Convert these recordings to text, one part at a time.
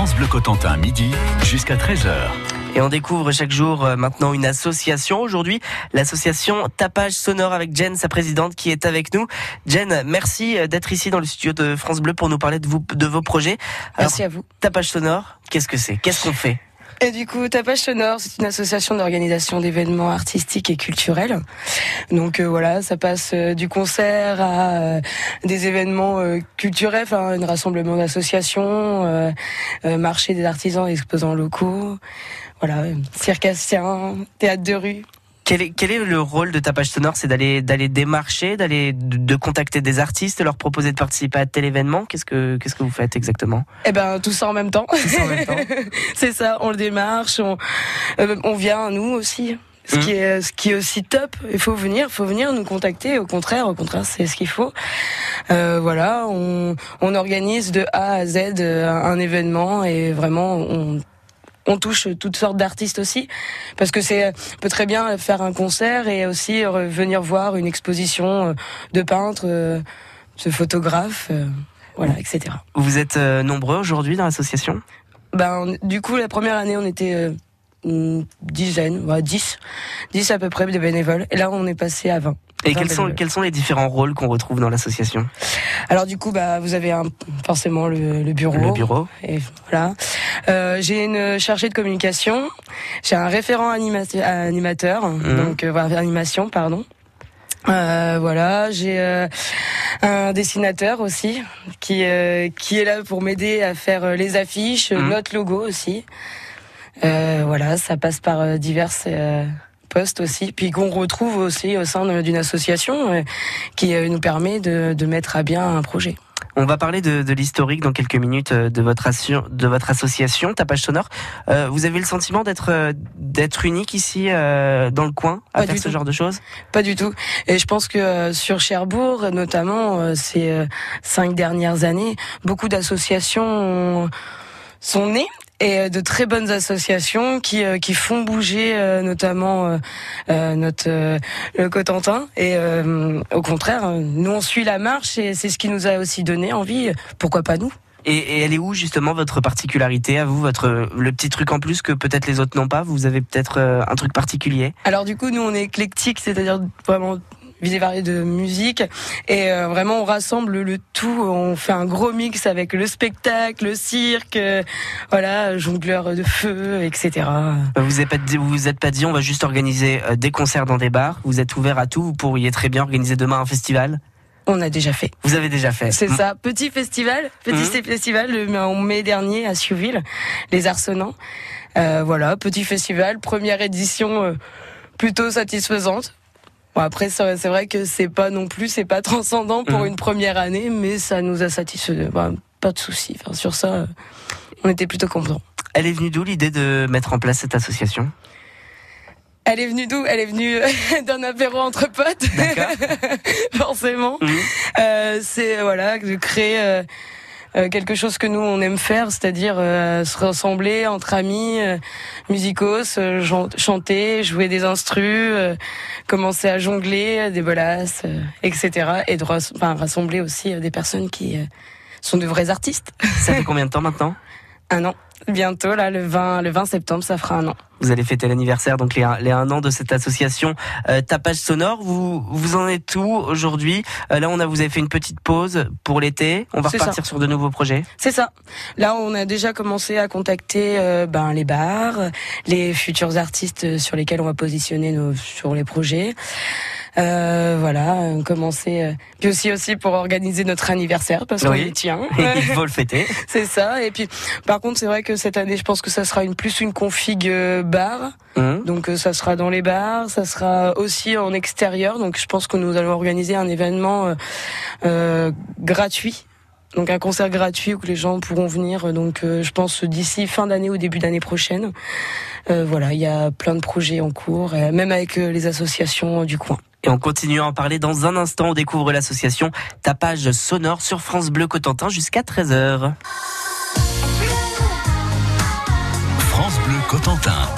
France Bleu Cotentin, midi jusqu'à 13h. Et on découvre chaque jour euh, maintenant une association. Aujourd'hui, l'association Tapage Sonore avec Jen, sa présidente, qui est avec nous. Jen, merci euh, d'être ici dans le studio de France Bleu pour nous parler de, vous, de vos projets. merci à vous. Tapage Sonore, qu'est-ce que c'est? Qu'est-ce qu'on fait? Et du coup, Tapage Sonore, c'est une association d'organisation d'événements artistiques et culturels. Donc euh, voilà, ça passe du concert à des événements culturels, enfin un rassemblement d'associations, marché des artisans, exposants locaux voilà, circassien, théâtre de rue. Quel est, quel est, le rôle de Tapage Sonore? C'est d'aller d'aller démarcher, d'aller de, contacter des artistes, leur proposer de participer à tel événement? Qu'est-ce que qu'est-ce que vous faites exactement? Eh ben tout ça en même temps. C'est ça, on le démarche, on, euh, on vient nous aussi. Ce qui mmh. est ce qui est aussi top. Il faut venir, il faut venir nous contacter. Au contraire, au contraire, c'est ce qu'il faut. Euh, voilà, on, on organise de A à Z euh, un événement et vraiment on on touche toutes sortes d'artistes aussi, parce que c'est peut très bien faire un concert et aussi venir voir une exposition euh, de peintres, euh, de photographes, euh, voilà, etc. Vous êtes nombreux aujourd'hui dans l'association? Ben, du coup, la première année, on était une dizaine, ouais, 10, 10 à peu près de bénévoles, et là, on est passé à 20. Et quels sont, quels sont les différents rôles qu'on retrouve dans l'association? Alors du coup, bah, vous avez un, forcément le, le, bureau. Le bureau. Et voilà. Euh, j'ai une chargée de communication. J'ai un référent animateur, mmh. donc euh, voilà, animation, pardon. Euh, voilà, j'ai euh, un dessinateur aussi qui euh, qui est là pour m'aider à faire les affiches, mmh. notre logo aussi. voilà, ça passe par diverses poste aussi, puis qu'on retrouve aussi au sein d'une association euh, qui euh, nous permet de, de, mettre à bien un projet. On va parler de, de l'historique dans quelques minutes euh, de votre, de votre association Tapage Sonore. Euh, vous avez le sentiment d'être d'être unique ici euh, dans le coin à faire ce genre de choses? Pas du tout. Et je pense que sur Cherbourg, notamment ces cinq dernières années, beaucoup d'associations sont nées et euh, de très bonnes associations qui euh, qui font bouger euh, notamment notre le Cotentin. Et au contraire nous on suit la marche et c'est ce qui nous a aussi donné envie pourquoi pas nous. Et, et, elle est où justement votre particularité à vous, votre le petit truc en plus que peut-être les autres n'ont pas? Vous avez peut-être un truc particulier? Alors du coup, nous on est éclectique, c'est-à-dire vraiment visée variée de musique et euh, vraiment on rassemble le tout on fait un gros mix avec le spectacle le cirque euh, voilà jongleur de feu etc vous êtes pas vous vous êtes pas dit on va juste organiser euh, des concerts dans des bars vous êtes ouvert à tout vous pourriez très bien organiser demain un festival on a déjà fait. Vous avez déjà fait. C'est ça. Petit festival, petit mmh. festival en mai dernier à Siouville, les Arsenants. voilà, petit festival, première édition plutôt satisfaisante. Bon après c'est vrai que c'est pas non plus c'est pas transcendant pour mmh. une première année mais ça nous a satisfait bah, pas de souci enfin, sur ça on était plutôt contents. Elle est venue d'où l'idée de mettre en place cette association? Elle est venue d'où? Elle est venue d'un apéro entre potes, forcément. Mmh. Euh, c'est voilà de créer euh, euh, quelque chose que nous on aime faire, c'est-à-dire euh, se rassembler entre amis, euh, musicos, chanter, jouer des instrus, commencer à jongler, des bolasses, etc. Et de rassembler aussi des personnes qui sont de vrais artistes. Ça fait combien de temps maintenant? Un an. Bientôt, là, le 20, le 20 septembre, ça fera un an. Vous allez fêter l'anniversaire, donc les, les un an de cette association euh, Tapage Sonore. Vous, vous en êtes où aujourd'hui? Euh, Là, on a, vous avez fait une petite pause pour l'été. On va repartir sur de nouveaux projets. C'est ça. Là, on a déjà commencé à contacter euh, ben, les bars, les futurs artistes sur lesquels on va positionner nos, sur les projets. Euh, voilà, commencer. Euh, puis aussi aussi pour organiser notre anniversaire parce qu'on y tient. Il faut le fêter. c'est ça. Et puis par contre, c'est vrai que cette année, je pense que ça sera une plus une config euh, bar. Mmh. Donc ça sera dans les bars, ça sera aussi en extérieur. Donc je pense que nous allons organiser un événement euh, gratuit donc un concert gratuit où les gens pourront venir. Donc je pense d'ici fin d'année ou début d'année prochaine. Euh, voilà, il y a plein de projets en cours, même avec les associations du coin. Et on continue à en parler dans un instant. On découvre l'association Tapage Sonore sur France Bleu Cotentin jusqu'à 13h. France Bleu Cotentin.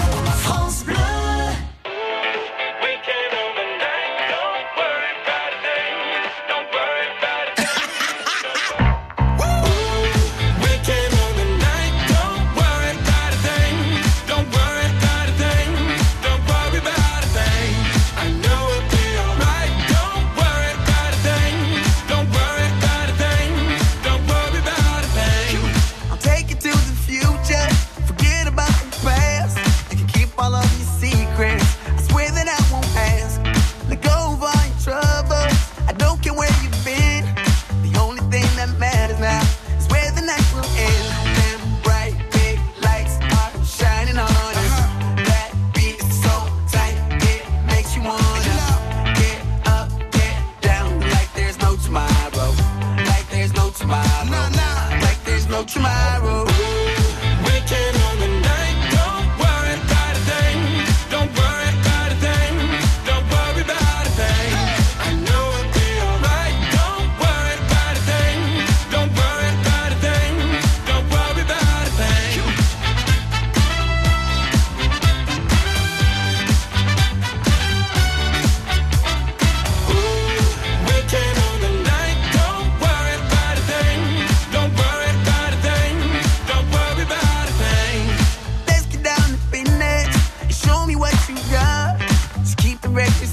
resurrected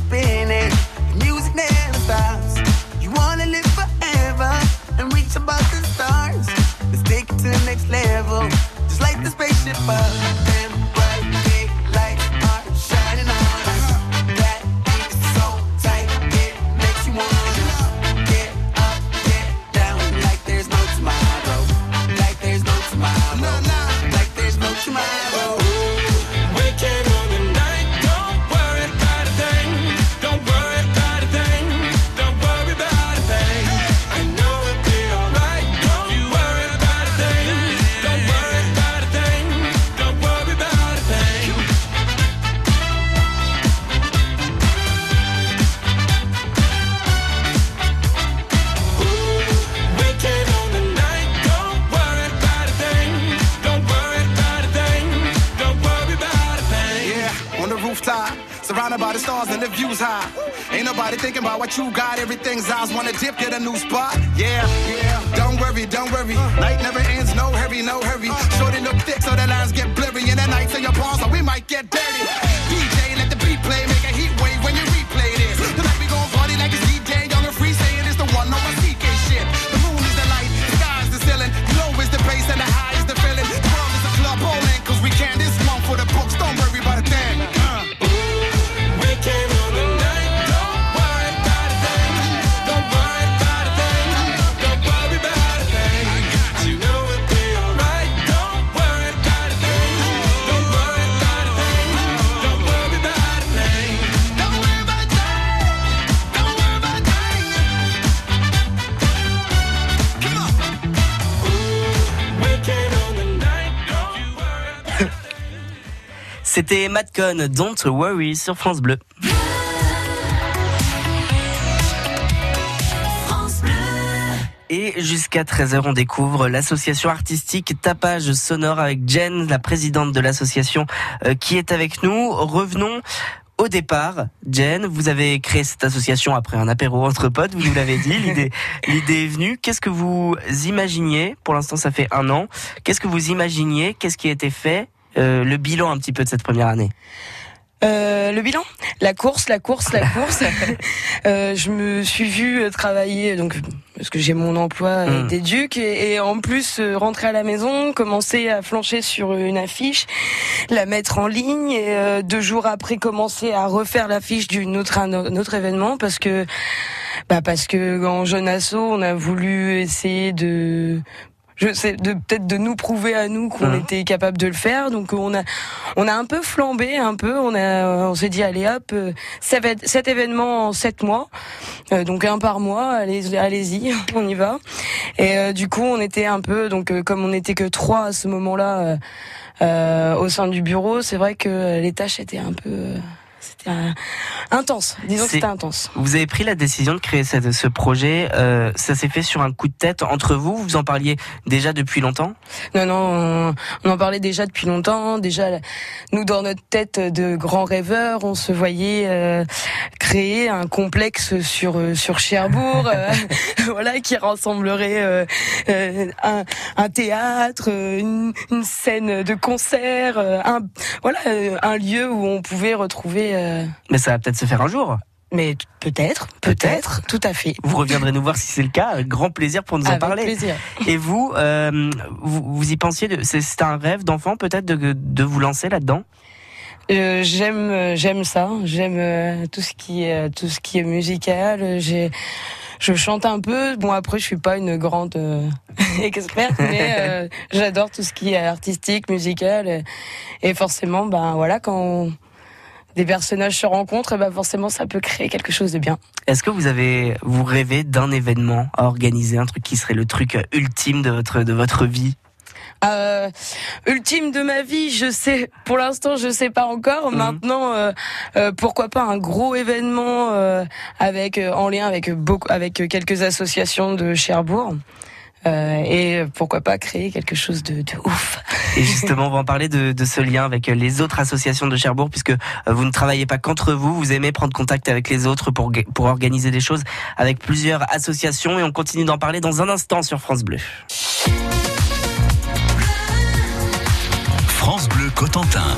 what you got, everything's ours. Wanna dip, get a new spot. Yeah, yeah. Don't worry, don't worry. Night never ends, no hurry, no hurry. Shorty look thick, so the lines get blurry. In the nights say your palms, so we might get dirty. C'était Madcon, Don't Worry sur France Bleu. Et jusqu'à 13h, on découvre l'association artistique Tapage Sonore avec Jen, la présidente de l'association, euh, qui est avec nous. Revenons au départ, Jen, vous avez créé cette association après un apéro entre potes, vous nous l'avez dit, l'idée, l'idée est venue. Qu'est-ce que vous imaginiez? Pour l'instant, ça fait un an. Qu'est-ce que vous imaginiez? Qu'est-ce qui a été fait? Euh, le bilan un petit peu de cette première année euh, le bilan, la course, la course, la course. euh, je me suis vue travailler donc parce que j'ai mon emploi mmh. d'éduc et, et, en plus euh, rentrer à la maison, commencer à flancher sur une affiche, la mettre en ligne et euh, deux jours après commencer à refaire l'affiche d'un autre un autre événement parce que bah parce que en jeune asso on a voulu essayer de je sais de peut-être de nous prouver à nous qu'on mmh. était capable de le faire. Donc on a on a un peu flambé un peu. On a on s'est dit allez hop, euh, cet événement en sept mois, euh, donc un par mois. Allez allez-y, on y va. Et euh, du coup on était un peu donc comme on n'était que trois à ce moment-là. au sein du bureau, c'est vrai que les tâches étaient un peu c'était intense. Disons que c'était intense. Vous avez pris la décision de créer cette, ce projet. Euh, ça s'est fait sur un coup de tête entre vous. Vous en parliez déjà depuis longtemps? Non, non, on, en parlait déjà depuis longtemps. Déjà, nous dans notre tête de grands rêveurs, on se voyait euh, créer un complexe sur euh, sur Cherbourg, euh, voilà, qui rassemblerait un, un, théâtre, une, une, scène de concert, un voilà, un lieu où on pouvait retrouver euh, Mais ça va peut-être se faire un jour. Mais peut-être, peut-être, tout à fait. Vous reviendrez nous voir si c'est le cas. Avec grand plaisir pour nous en parler. Plaisir. Et vous, euh, vous, y pensiez C'est un rêve d'enfant peut-être de, de vous lancer là-dedans? Euh, j'aime j'aime ça j'aime tout ce qui est tout ce qui est musical j'ai je chante un peu bon après je suis pas une grande experte mais j'adore tout ce qui est artistique musical et, forcément ben voilà quand des personnages se rencontrent, et ben forcément ça peut créer quelque chose de bien. Est-ce que vous avez vous rêvez d'un événement à organiser, un truc qui serait le truc ultime de votre de votre vie? Euh, ultime de ma vie, je sais. Pour l'instant, je sais pas encore. Mhm. Maintenant, euh, euh, pourquoi pas un gros événement euh, avec en lien avec beaucoup avec quelques associations de Cherbourg. Euh, et pourquoi pas créer quelque chose de, de ouf. Et justement, on va en parler de, de, ce lien avec les autres associations de Cherbourg, puisque euh, vous ne travaillez pas qu'entre vous, vous aimez prendre contact avec les autres pour, pour organiser des choses avec plusieurs associations, et on continue d'en parler dans un instant sur France Bleu. France Bleu Cotentin.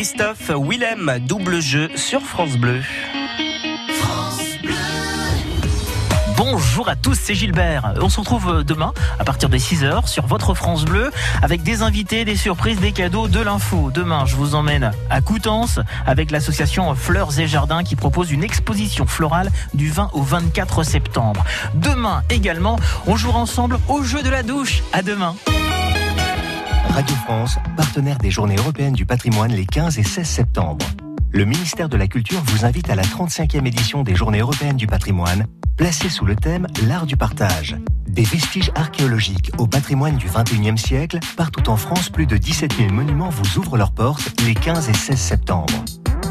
Christophe Willem, double jeu sur France Bleu. Bonjour à tous, c'est Gilbert. On se retrouve euh, demain à partir de 6h sur votre France Bleu avec des invités, des surprises, des cadeaux, de l'info. Demain, je vous emmène à Coutances avec l'association Fleurs et Jardins qui propose une exposition florale du 20 au 24 septembre. Demain également, on jouera ensemble au jeu de la douche. À demain. Radio France, partenaire des Journées européennes du patrimoine les 15 et 16 septembre. Le ministère de la Culture vous invite à la 35e édition des Journées européennes du patrimoine, placée sous le thème L'art du partage. Des vestiges archéologiques au patrimoine du 21e siècle, partout en France, plus de 17 000 monuments vous ouvrent leurs portes les 15 et 16 septembre.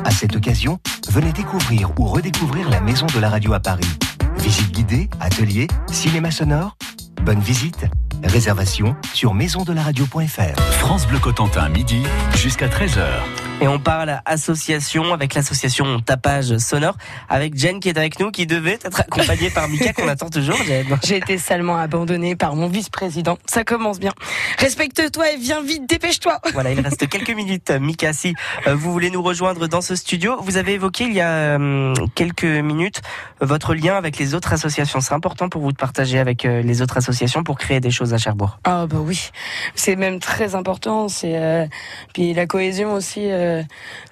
À cette occasion, venez découvrir ou redécouvrir la Maison de la Radio à Paris. Visite guidée, atelier, cinéma sonore. Bonne visite. Réservation sur maisondelaradio.fr. France Bleu Cotentin, midi jusqu'à 13h. Et on parle association avec l'association Tapage Sonore avec Jen qui est avec nous, qui devait être accompagnée par Mika qu'on attend toujours. Jen. J'ai été salement abandonnée par mon vice-président. Ça commence bien. Respecte-toi et viens vite, dépêche-toi. Voilà, il reste quelques minutes. Mika, si euh, vous voulez nous rejoindre dans ce studio, vous avez évoqué il y a euh, quelques minutes votre lien avec les autres associations. C'est important pour vous de partager avec euh, les autres associations pour créer des choses à Cherbourg. Ah bah oui, c'est même très important. C'est puis la cohésion aussi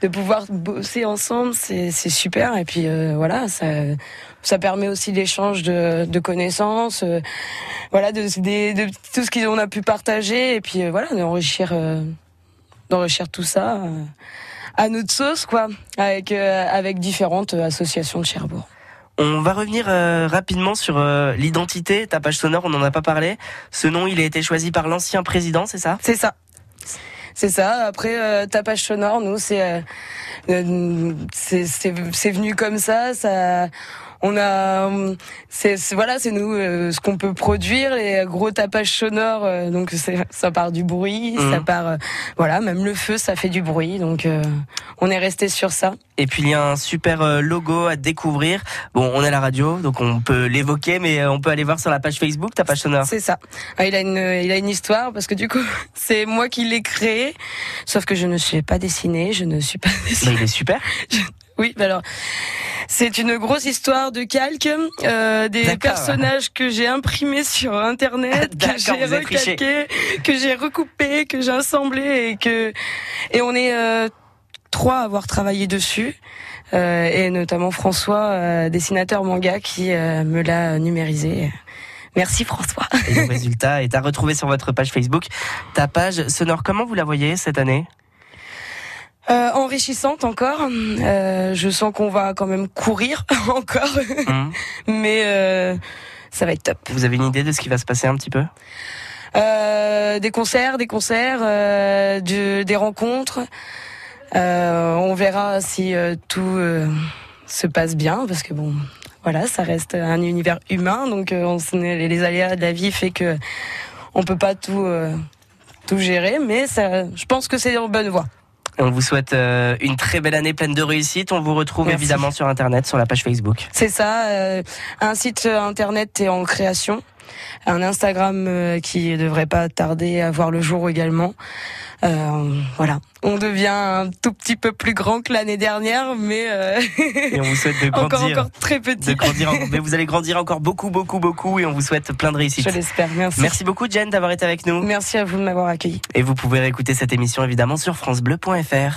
de pouvoir bosser ensemble, c'est super. Et puis euh, voilà, ça, ça permet aussi l'échange de, de, connaissances, euh, voilà, de, de, de tout ce qu'on a pu partager, et puis euh, voilà, d'enrichir, d'enrichir tout ça à notre sauce, quoi, avec avec différentes associations de Cherbourg. On va revenir rapidement sur l'identité, ta page sonore, on n'en a pas parlé. Ce nom, il a été choisi par l'ancien président, c'est ça? C'est ça. C'est ça. Après, euh, tapage sonore, nous, c'est euh, euh, c'est venu comme ça. Ça on a c'est voilà c'est nous euh, ce qu'on peut produire les gros tapages sonores euh, donc ça part du bruit mmh. ça part euh, voilà même le feu ça fait du bruit donc on est resté sur ça. Et puis il y a un super logo à découvrir. Bon on est à la radio donc on peut l'évoquer mais on peut aller voir sur la page Facebook tapage sonore. C'est ça. Ah, il a une il a une histoire parce que du coup c'est moi qui l'ai créé sauf que je ne suis pas dessiné je ne suis pas dessiné il est super Oui, bah alors c'est une grosse histoire de calque, euh, des personnages que j'ai imprimés sur internet, que j'ai recalqué, que j'ai recoupé, que j'ai assemblé et que et on est euh, trois à avoir travaillé dessus. Euh, et notamment François, euh, dessinateur manga, qui euh, me l'a numérisé. Merci François. Et le résultat est à retrouver sur votre page Facebook. Ta page sonore, comment vous la voyez cette année? Euh, enrichissante encore. Euh, je sens qu'on va quand même courir encore, hum. mais euh, ça va être top. Vous avez une idée de ce qui va se passer un petit peu? Euh, Des concerts, des concerts, euh, des rencontres. on verra si tout se passe bien, parce que bon, voilà, ça reste un univers humain, donc on, les aléas de la vie fait que on peut pas tout tout gérer, mais ça, je pense que c'est en bonne voie. On vous souhaite euh, une très belle année pleine de réussite. On vous retrouve évidemment sur Internet, sur la page Facebook. C'est ça, euh, un site Internet est en création, un Instagram euh, qui devrait pas tarder à voir le jour également. voilà, on devient un tout petit peu plus grand que l'année dernière, mais et on vous souhaite de grandir, encore, encore très petit. De grandir, mais vous allez grandir encore beaucoup, beaucoup, beaucoup, et on vous souhaite plein de réussite. Je l'espère. Merci. Merci beaucoup, Jen, d'avoir été avec nous. Merci à vous de m'avoir accueilli. Et vous pouvez réécouter cette émission évidemment sur francebleu.fr.